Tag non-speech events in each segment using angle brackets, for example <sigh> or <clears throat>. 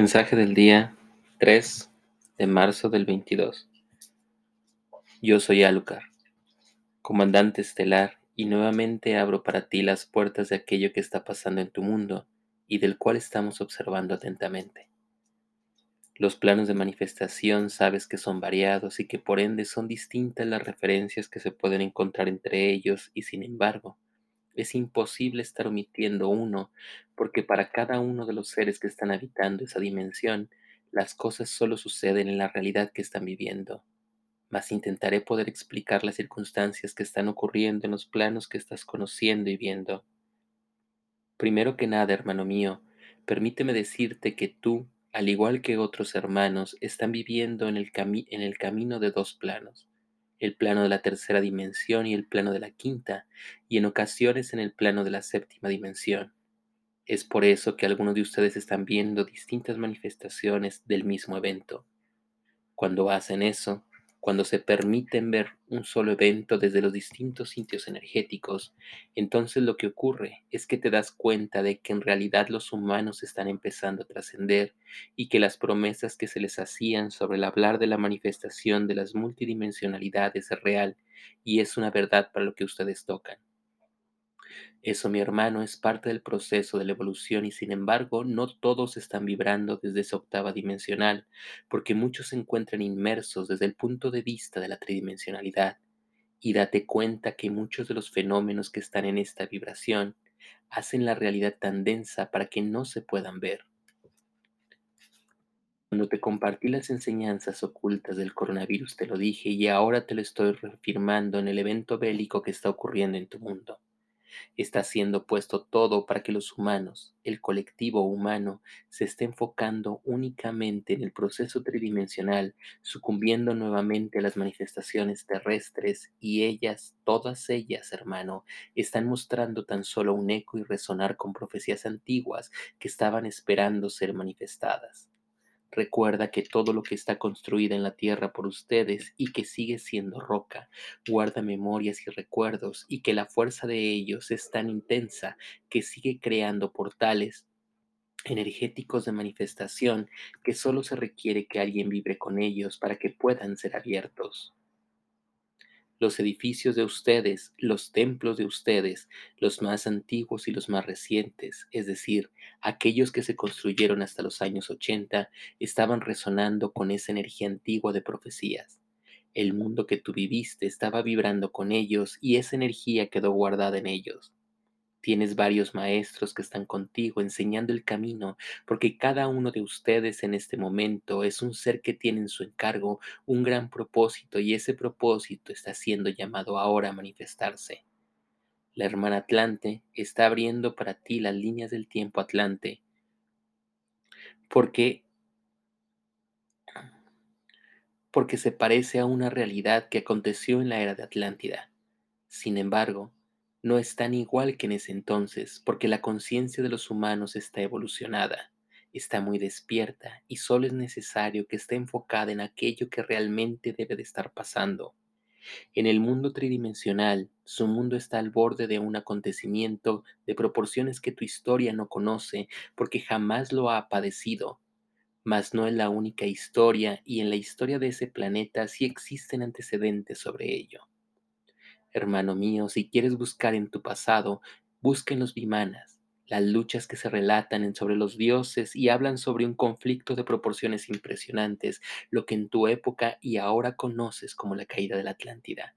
Mensaje del día 3 de marzo del 22. Yo soy Alucard, comandante estelar, y nuevamente abro para ti las puertas de aquello que está pasando en tu mundo y del cual estamos observando atentamente. Los planos de manifestación sabes que son variados y que por ende son distintas las referencias que se pueden encontrar entre ellos y sin embargo, es imposible estar omitiendo uno, porque para cada uno de los seres que están habitando esa dimensión, las cosas solo suceden en la realidad que están viviendo. Mas intentaré poder explicar las circunstancias que están ocurriendo en los planos que estás conociendo y viendo. Primero que nada, hermano mío, permíteme decirte que tú, al igual que otros hermanos, están viviendo en el, en el camino de dos planos el plano de la tercera dimensión y el plano de la quinta, y en ocasiones en el plano de la séptima dimensión. Es por eso que algunos de ustedes están viendo distintas manifestaciones del mismo evento. Cuando hacen eso, cuando se permiten ver un solo evento desde los distintos sitios energéticos, entonces lo que ocurre es que te das cuenta de que en realidad los humanos están empezando a trascender y que las promesas que se les hacían sobre el hablar de la manifestación de las multidimensionalidades es real y es una verdad para lo que ustedes tocan. Eso, mi hermano, es parte del proceso de la evolución y sin embargo no todos están vibrando desde esa octava dimensional, porque muchos se encuentran inmersos desde el punto de vista de la tridimensionalidad. Y date cuenta que muchos de los fenómenos que están en esta vibración hacen la realidad tan densa para que no se puedan ver. Cuando te compartí las enseñanzas ocultas del coronavirus te lo dije y ahora te lo estoy reafirmando en el evento bélico que está ocurriendo en tu mundo. Está siendo puesto todo para que los humanos, el colectivo humano, se esté enfocando únicamente en el proceso tridimensional, sucumbiendo nuevamente a las manifestaciones terrestres y ellas, todas ellas, hermano, están mostrando tan solo un eco y resonar con profecías antiguas que estaban esperando ser manifestadas. Recuerda que todo lo que está construido en la tierra por ustedes y que sigue siendo roca, guarda memorias y recuerdos y que la fuerza de ellos es tan intensa que sigue creando portales energéticos de manifestación que solo se requiere que alguien vibre con ellos para que puedan ser abiertos los edificios de ustedes, los templos de ustedes, los más antiguos y los más recientes, es decir, aquellos que se construyeron hasta los años 80, estaban resonando con esa energía antigua de profecías. El mundo que tú viviste estaba vibrando con ellos y esa energía quedó guardada en ellos. Tienes varios maestros que están contigo enseñando el camino, porque cada uno de ustedes en este momento es un ser que tiene en su encargo un gran propósito y ese propósito está siendo llamado ahora a manifestarse. La hermana Atlante está abriendo para ti las líneas del tiempo Atlante, porque porque se parece a una realidad que aconteció en la era de Atlántida. Sin embargo, no es tan igual que en ese entonces, porque la conciencia de los humanos está evolucionada, está muy despierta y solo es necesario que esté enfocada en aquello que realmente debe de estar pasando. En el mundo tridimensional, su mundo está al borde de un acontecimiento de proporciones que tu historia no conoce porque jamás lo ha padecido. Mas no es la única historia y en la historia de ese planeta sí existen antecedentes sobre ello. Hermano mío, si quieres buscar en tu pasado, busca en los Vimanas, las luchas que se relatan sobre los dioses y hablan sobre un conflicto de proporciones impresionantes, lo que en tu época y ahora conoces como la caída de la Atlántida.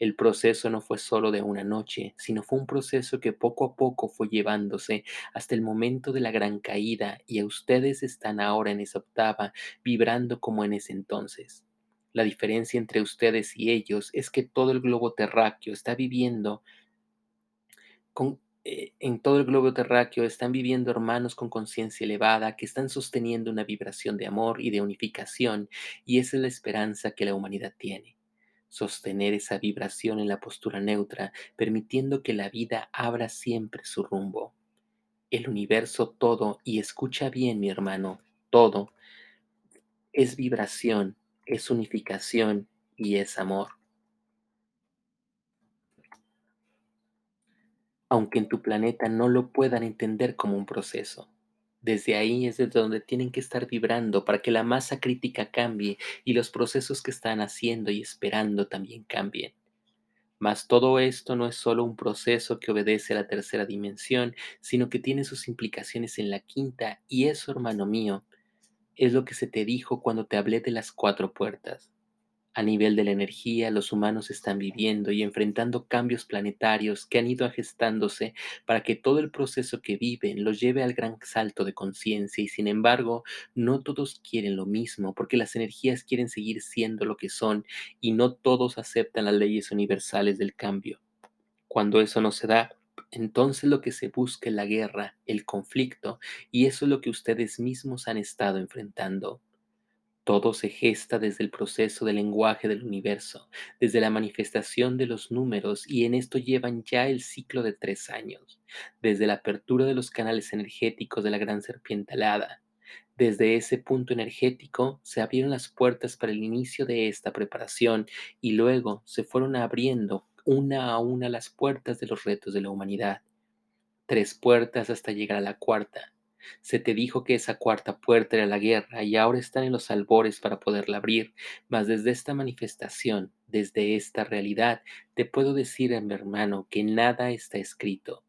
El proceso no fue solo de una noche, sino fue un proceso que poco a poco fue llevándose hasta el momento de la gran caída y a ustedes están ahora en esa octava, vibrando como en ese entonces. La diferencia entre ustedes y ellos es que todo el globo terráqueo está viviendo con, eh, en todo el globo terráqueo están viviendo hermanos con conciencia elevada que están sosteniendo una vibración de amor y de unificación y esa es la esperanza que la humanidad tiene. Sostener esa vibración en la postura neutra, permitiendo que la vida abra siempre su rumbo. El universo todo, y escucha bien mi hermano, todo, es vibración es unificación y es amor. Aunque en tu planeta no lo puedan entender como un proceso, Desde ahí es desde donde tienen que estar vibrando para que la masa crítica cambie y los procesos que están haciendo y esperando también cambien. Mas todo esto no es solo un proceso que obedece a la tercera dimensión, sino que tiene sus implicaciones en la quinta, y eso, hermano mío, es lo que se te dijo cuando te hablé de las cuatro puertas. A nivel de la energía, los humanos están viviendo y enfrentando cambios planetarios que han ido gestándose para que todo el proceso que viven los lleve al gran salto de conciencia y sin embargo no todos quieren lo mismo porque las energías quieren seguir siendo lo que son y no todos aceptan las leyes universales del cambio. Cuando eso no se da, entonces lo que se busca es la guerra, el conflicto, y eso es lo que ustedes mismos han estado enfrentando. Todo se gesta desde el proceso del lenguaje del universo, desde la manifestación de los números, y en esto llevan ya el ciclo de tres años, desde la apertura de los canales energéticos de la gran serpiente alada. Desde ese punto energético se abrieron las puertas para el inicio de esta preparación y luego se fueron abriendo una a una las puertas de los retos de la humanidad. Tres puertas hasta llegar a la cuarta, se te dijo que esa cuarta puerta era la guerra y ahora están en los albores para poderla abrir, mas desde esta manifestación, desde esta realidad, te puedo decir, mi hermano, que nada está escrito.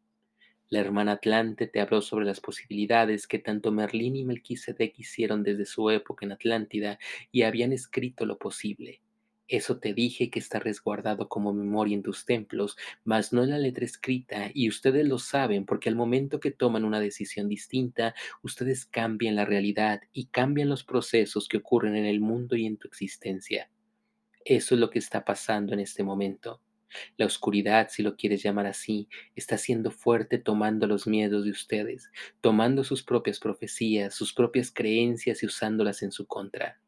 La hermana Atlante te habló sobre las posibilidades que tanto Merlín y Melquisedec hicieron desde su época en Atlántida y habían escrito lo posible. Eso te dije que está resguardado como memoria en tus templos, mas no en la letra escrita, y ustedes lo saben porque al momento que toman una decisión distinta, ustedes cambian la realidad y cambian los procesos que ocurren en el mundo y en tu existencia. Eso es lo que está pasando en este momento. La oscuridad, si lo quieres llamar así, está siendo fuerte tomando los miedos de ustedes, tomando sus propias profecías, sus propias creencias y usándolas en su contra.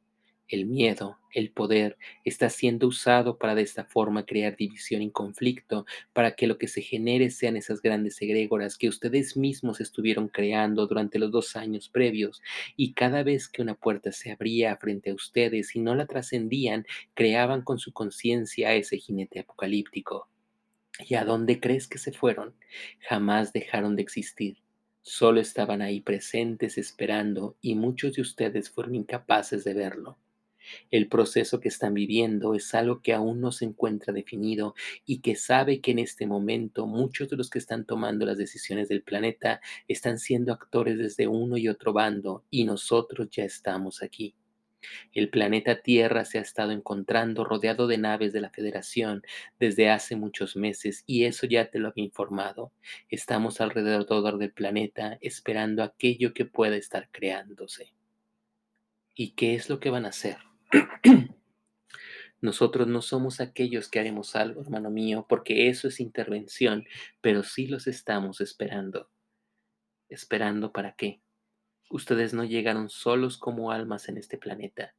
El miedo, el poder, está siendo usado para de esta forma crear división y conflicto, para que lo que se genere sean esas grandes egrégoras que ustedes mismos estuvieron creando durante los dos años previos, y cada vez que una puerta se abría frente a ustedes y no la trascendían, creaban con su conciencia ese jinete apocalíptico. ¿Y a dónde crees que se fueron? Jamás dejaron de existir. Solo estaban ahí presentes esperando y muchos de ustedes fueron incapaces de verlo. El proceso que están viviendo es algo que aún no se encuentra definido y que sabe que en este momento muchos de los que están tomando las decisiones del planeta están siendo actores desde uno y otro bando y nosotros ya estamos aquí. El planeta Tierra se ha estado encontrando rodeado de naves de la Federación desde hace muchos meses y eso ya te lo había informado. Estamos alrededor del planeta esperando aquello que pueda estar creándose. ¿Y qué es lo que van a hacer? <clears throat> Nosotros no somos aquellos que haremos algo, hermano mío, porque eso es intervención, pero sí los estamos esperando. ¿Esperando para qué? Ustedes no llegaron solos como almas en este planeta,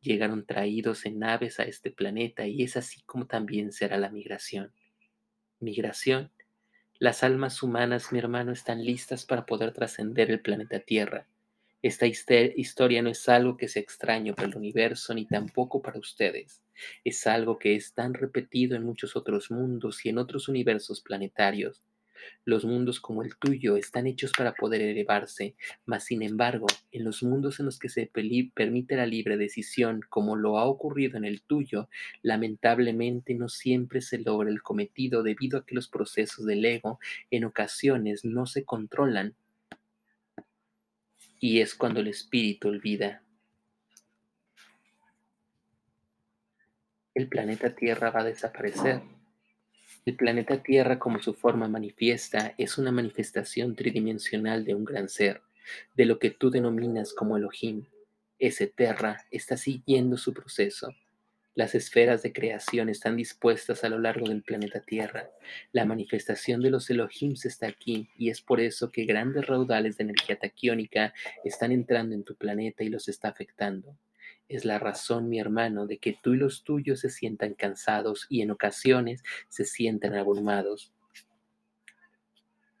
llegaron traídos en naves a este planeta y es así como también será la migración. Migración. Las almas humanas, mi hermano, están listas para poder trascender el planeta Tierra esta historia no es algo que sea extraño para el universo ni tampoco para ustedes. Es algo que es tan repetido en muchos otros mundos y en otros universos planetarios. Los mundos como el tuyo están hechos para poder elevarse, mas sin embargo, en los mundos en los que se permite la libre decisión, como lo ha ocurrido en el tuyo, lamentablemente no siempre se logra el cometido debido a que los procesos del ego en ocasiones no se controlan y es cuando el espíritu olvida. El planeta Tierra va a desaparecer. El planeta Tierra como su forma manifiesta es una manifestación tridimensional de un gran ser, de lo que tú denominas como Elohim. Ese Terra está siguiendo su proceso las esferas de creación están dispuestas a lo largo del planeta Tierra. La manifestación de los Elohims está aquí y es por eso que grandes raudales de energía taquiónica están entrando en tu planeta y los está afectando. Es la razón, mi hermano, de que tú y los tuyos se sientan cansados y en ocasiones se sientan abrumados.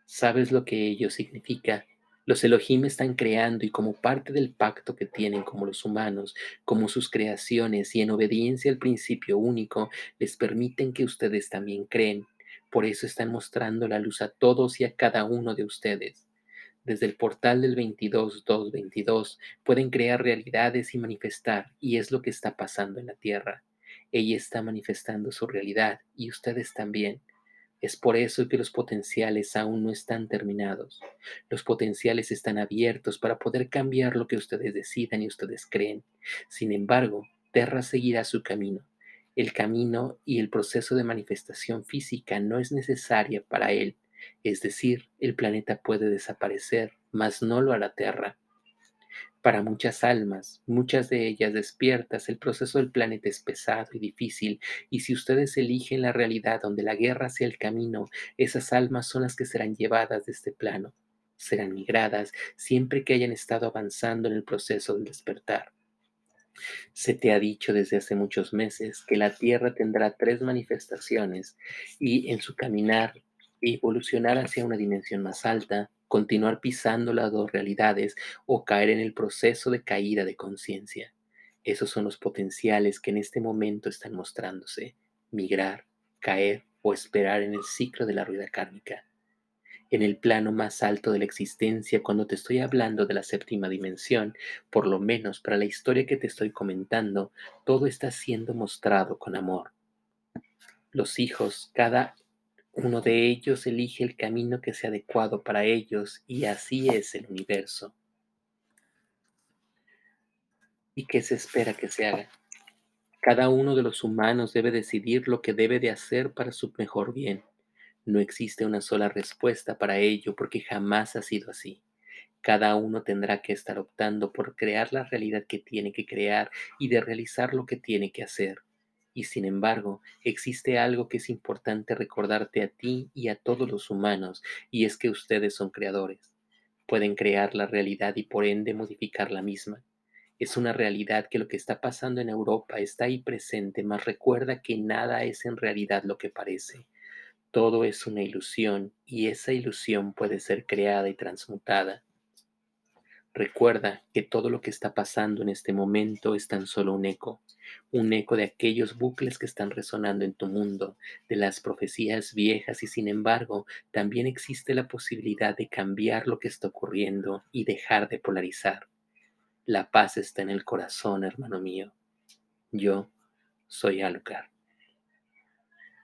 ¿Sabes lo que ello significa? Los Elohim están creando y como parte del pacto que tienen como los humanos, como sus creaciones y en obediencia al principio único, les permiten que ustedes también creen. Por eso están mostrando la luz a todos y a cada uno de ustedes. desde el portal del 22-222 pueden crear realidades y manifestar, y es lo que está pasando en la Tierra. Ella está manifestando su realidad y ustedes también. Es por eso que los potenciales aún no están terminados. Los potenciales están abiertos para poder cambiar lo que ustedes decidan y ustedes creen. Sin embargo, Terra seguirá su camino. El camino y el proceso de manifestación física no es necesaria para él. Es decir, el planeta puede desaparecer, mas no lo hará Terra. Para muchas almas, muchas de ellas despiertas, el proceso del planeta es pesado y difícil, y si ustedes eligen la realidad donde la guerra sea el camino, esas almas son las que serán llevadas de este plano, serán migradas siempre que hayan estado avanzando en el proceso del despertar. Se te ha dicho desde hace muchos meses que la Tierra tendrá tres manifestaciones y en su caminar evolucionar hacia una dimensión más alta, continuar pisando las dos realidades o caer en el proceso de caída de conciencia. Esos son los potenciales que en este momento están mostrándose, migrar, caer o esperar en el ciclo de la rueda kármica. En el plano más alto de la existencia, cuando te estoy hablando de la séptima dimensión, por lo menos para la historia que te estoy comentando, todo está siendo mostrado con amor. Los hijos, cada uno de ellos elige el camino que sea adecuado para ellos y así es el universo. ¿Y qué se espera que se haga? Cada uno de los humanos debe decidir lo que debe de hacer para su mejor bien. No existe una sola respuesta para ello porque jamás ha sido así. Cada uno tendrá que estar optando por crear la realidad que tiene que crear y de realizar lo que tiene que hacer. Y sin embargo, existe algo que es importante recordarte a ti y a todos los humanos, y es que ustedes son creadores. Pueden crear la realidad y por ende modificar la misma. Es una realidad que lo que está pasando en Europa está ahí presente, mas recuerda que nada es en realidad lo que parece. Todo es una ilusión y esa ilusión puede ser creada y transmutada. Recuerda que todo lo que está pasando en este momento es tan solo un eco, un eco de aquellos bucles que están resonando en tu mundo, de las profecías viejas y sin embargo también existe la posibilidad de cambiar lo que está ocurriendo y dejar de polarizar. La paz está en el corazón, hermano mío. Yo soy Alucard.